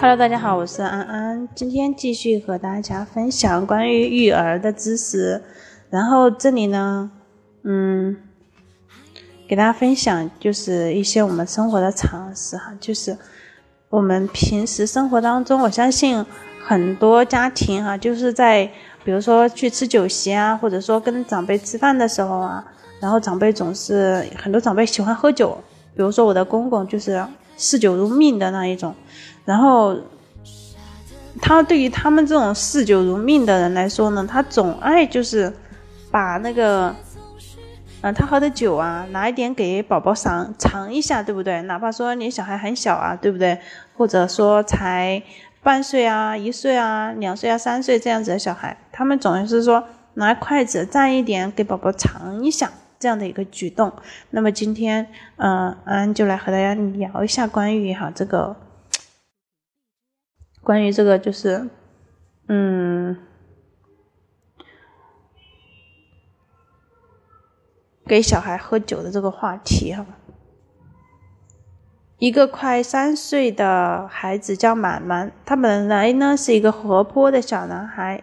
Hello，大家好，我是安安，今天继续和大家分享关于育儿的知识。然后这里呢，嗯，给大家分享就是一些我们生活的常识哈，就是我们平时生活当中，我相信很多家庭哈，就是在比如说去吃酒席啊，或者说跟长辈吃饭的时候啊，然后长辈总是很多长辈喜欢喝酒，比如说我的公公就是嗜酒如命的那一种。然后，他对于他们这种嗜酒如命的人来说呢，他总爱就是把那个，嗯，他喝的酒啊，拿一点给宝宝尝尝一下，对不对？哪怕说你小孩很小啊，对不对？或者说才半岁啊、一岁啊、两岁啊、三岁这样子的小孩，他们总是说拿筷子蘸一点给宝宝尝一下这样的一个举动。那么今天，嗯安，就来和大家聊一下关于哈这个。关于这个就是，嗯，给小孩喝酒的这个话题哈。一个快三岁的孩子叫满满，他本来呢是一个活泼的小男孩，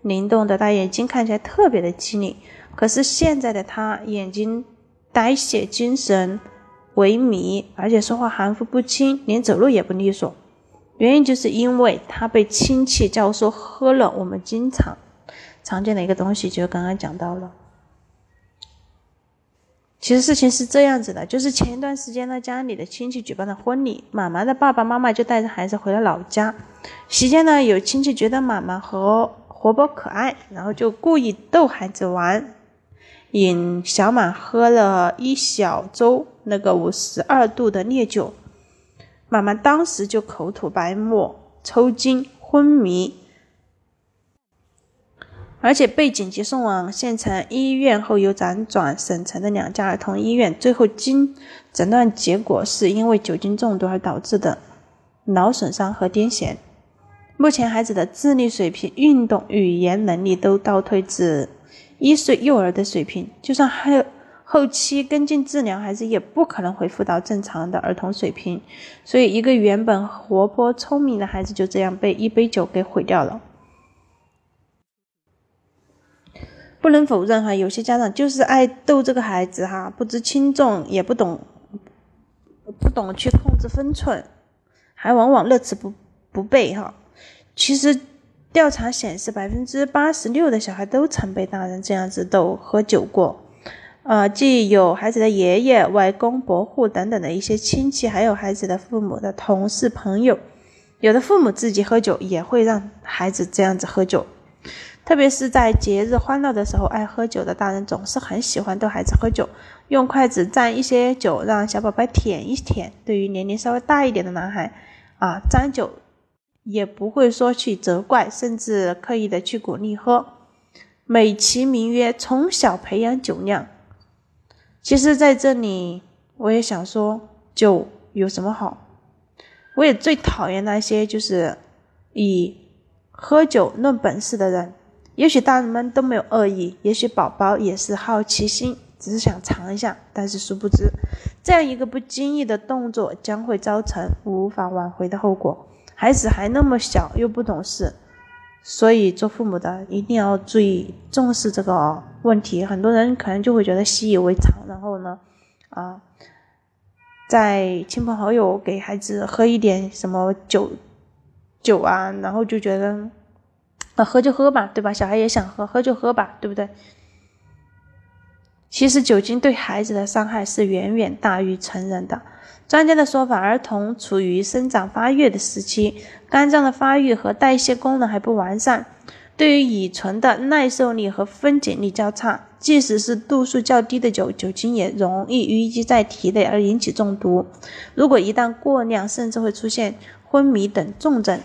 灵动的大眼睛看起来特别的机灵。可是现在的他眼睛呆滞，精神萎靡，而且说话含糊不清，连走路也不利索。原因就是因为他被亲戚教唆喝了我们经常常见的一个东西，就刚刚讲到了。其实事情是这样子的，就是前一段时间呢，家里的亲戚举办了婚礼，妈妈的爸爸妈妈就带着孩子回了老家。席间呢，有亲戚觉得妈妈和活泼可爱，然后就故意逗孩子玩，引小满喝了一小盅那个五十二度的烈酒。妈妈当时就口吐白沫、抽筋、昏迷，而且被紧急送往县城医院后，又辗转省城的两家儿童医院，最后经诊断结果是因为酒精中毒而导致的脑损伤和癫痫。目前孩子的智力水平、运动、语言能力都倒退至一岁幼儿的水平，就算还有。后期跟进治疗，孩子也不可能恢复到正常的儿童水平，所以一个原本活泼聪明的孩子就这样被一杯酒给毁掉了。不能否认哈，有些家长就是爱逗这个孩子哈，不知轻重，也不懂不懂去控制分寸，还往往乐此不不备哈。其实调查显示，百分之八十六的小孩都曾被大人这样子逗喝酒过。呃，既有孩子的爷爷、外公、伯父等等的一些亲戚，还有孩子的父母的同事、朋友，有的父母自己喝酒，也会让孩子这样子喝酒。特别是在节日欢乐的时候，爱喝酒的大人总是很喜欢逗孩子喝酒，用筷子蘸一些酒，让小宝贝舔一舔。对于年龄稍微大一点的男孩，啊，沾酒也不会说去责怪，甚至刻意的去鼓励喝，美其名曰从小培养酒量。其实，在这里，我也想说，酒有什么好？我也最讨厌那些就是以喝酒论本事的人。也许大人们都没有恶意，也许宝宝也是好奇心，只是想尝一下。但是殊不知，这样一个不经意的动作将会造成无法挽回的后果。孩子还那么小，又不懂事。所以，做父母的一定要注意重视这个问题。很多人可能就会觉得习以为常，然后呢，啊，在亲朋好友给孩子喝一点什么酒酒啊，然后就觉得那，喝就喝吧，对吧？小孩也想喝，喝就喝吧，对不对？其实酒精对孩子的伤害是远远大于成人的。专家的说法，儿童处于生长发育的时期，肝脏的发育和代谢功能还不完善，对于乙醇的耐受力和分解力较差。即使是度数较低的酒，酒精也容易淤积在体内而引起中毒。如果一旦过量，甚至会出现昏迷等重症。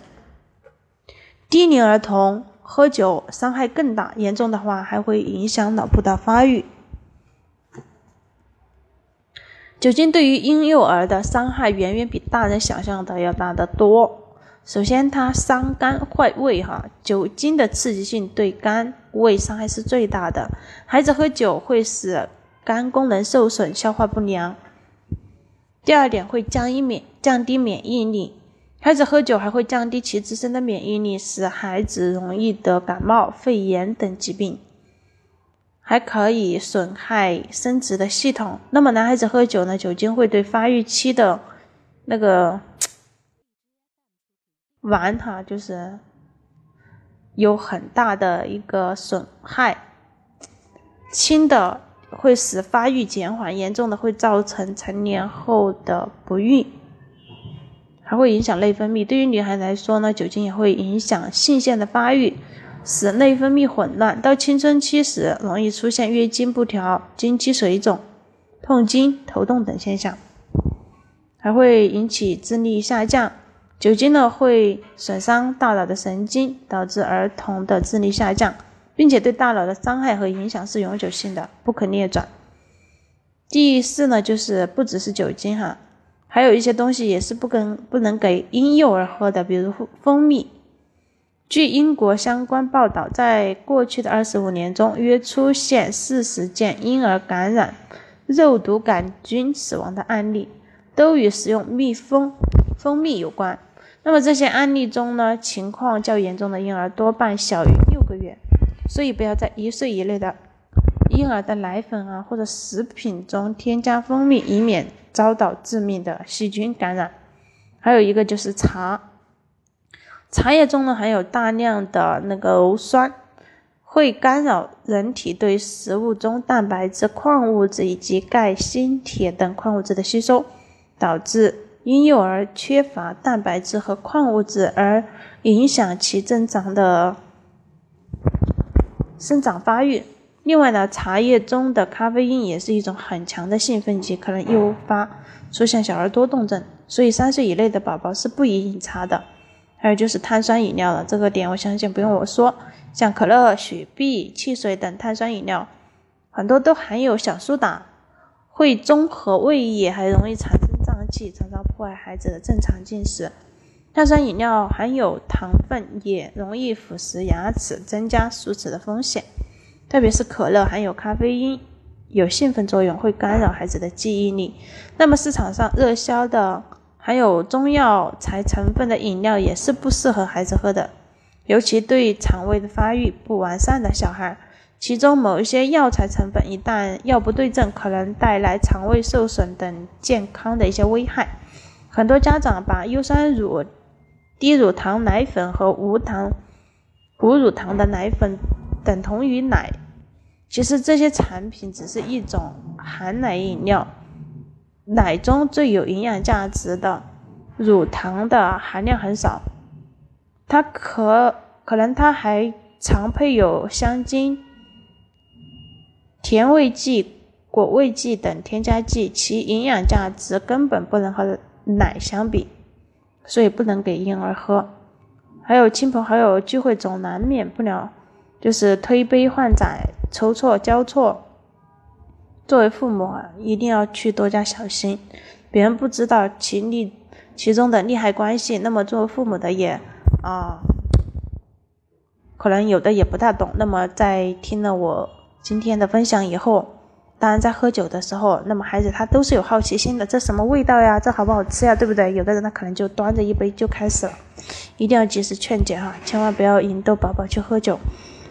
低龄儿童喝酒伤害更大，严重的话还会影响脑部的发育。酒精对于婴幼儿的伤害远远比大人想象的要大得多。首先，它伤肝坏胃，哈，酒精的刺激性对肝胃伤害是最大的。孩子喝酒会使肝功能受损，消化不良。第二点，会降一免降低免疫力。孩子喝酒还会降低其自身的免疫力，使孩子容易得感冒、肺炎等疾病，还可以损害生殖的系统。那么男孩子喝酒呢？酒精会对发育期的那个 丸哈，就是有很大的一个损害。轻的会使发育减缓，严重的会造成成年后的不孕。还会影响内分泌。对于女孩来说呢，酒精也会影响性腺的发育，使内分泌混乱。到青春期时，容易出现月经不调、经期水肿、痛经、头痛等现象，还会引起智力下降。酒精呢，会损伤大脑的神经，导致儿童的智力下降，并且对大脑的伤害和影响是永久性的，不可逆转。第四呢，就是不只是酒精哈。还有一些东西也是不跟不能给婴幼儿喝的，比如蜂蜜。据英国相关报道，在过去的二十五年中，约出现四十件婴儿感染肉毒杆菌死亡的案例，都与食用蜜蜂蜂蜜有关。那么这些案例中呢，情况较严重的婴儿多半小于六个月，所以不要在一岁以内的婴儿的奶粉啊或者食品中添加蜂蜜，以免。遭到致命的细菌感染，还有一个就是茶，茶叶中呢含有大量的那个鞣酸，会干扰人体对食物中蛋白质、矿物质以及钙、锌、铁等矿物质的吸收，导致婴幼儿缺乏蛋白质和矿物质，而影响其正常的生长发育。另外呢，茶叶中的咖啡因也是一种很强的兴奋剂，可能诱发出现小儿多动症，所以三岁以内的宝宝是不宜饮茶的。还有就是碳酸饮料了，这个点我相信不用我说，像可乐、雪碧、汽水等碳酸饮料，很多都含有小苏打，会中和胃液，还容易产生胀气，常常破坏孩子的正常进食。碳酸饮料含有糖分，也容易腐蚀牙齿，增加龋齿的风险。特别是可乐含有咖啡因，有兴奋作用，会干扰孩子的记忆力。那么市场上热销的含有中药材成分的饮料也是不适合孩子喝的，尤其对肠胃的发育不完善的小孩。其中某一些药材成分一旦药不对症，可能带来肠胃受损等健康的一些危害。很多家长把优酸乳、低乳糖奶粉和无糖、无乳糖的奶粉。等同于奶，其实这些产品只是一种含奶饮料。奶中最有营养价值的乳糖的含量很少，它可可能它还常配有香精、甜味剂、果味剂等添加剂，其营养价值根本不能和奶相比，所以不能给婴儿喝。还有亲朋好友聚会总难免不了。就是推杯换盏、筹措交错，作为父母啊，一定要去多加小心，别人不知道其利其中的利害关系，那么作为父母的也啊，可能有的也不大懂。那么在听了我今天的分享以后，当然在喝酒的时候，那么孩子他都是有好奇心的，这什么味道呀？这好不好吃呀？对不对？有的人他可能就端着一杯就开始了，一定要及时劝解哈，千万不要引逗宝宝去喝酒。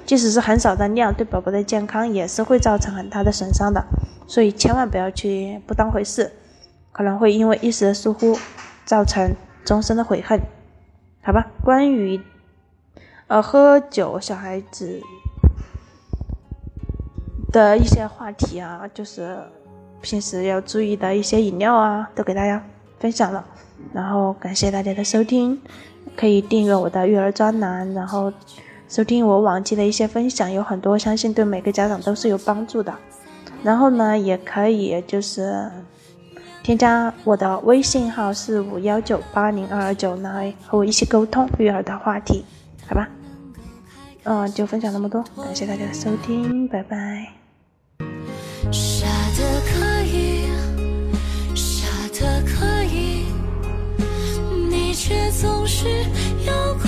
即使是很少的量，对宝宝的健康也是会造成很大的损伤的，所以千万不要去不当回事，可能会因为一时的疏忽，造成终身的悔恨。好吧，关于呃喝酒小孩子的一些话题啊，就是平时要注意的一些饮料啊，都给大家分享了。然后感谢大家的收听，可以订阅我的育儿专栏，然后。收听我往期的一些分享，有很多相信对每个家长都是有帮助的。然后呢，也可以就是添加我的微信号是五幺九八零二二九来和我一起沟通育儿的话题，好吧？嗯，就分享那么多，感谢大家的收听，拜拜。傻的可以，傻的可以，你却总是要哭。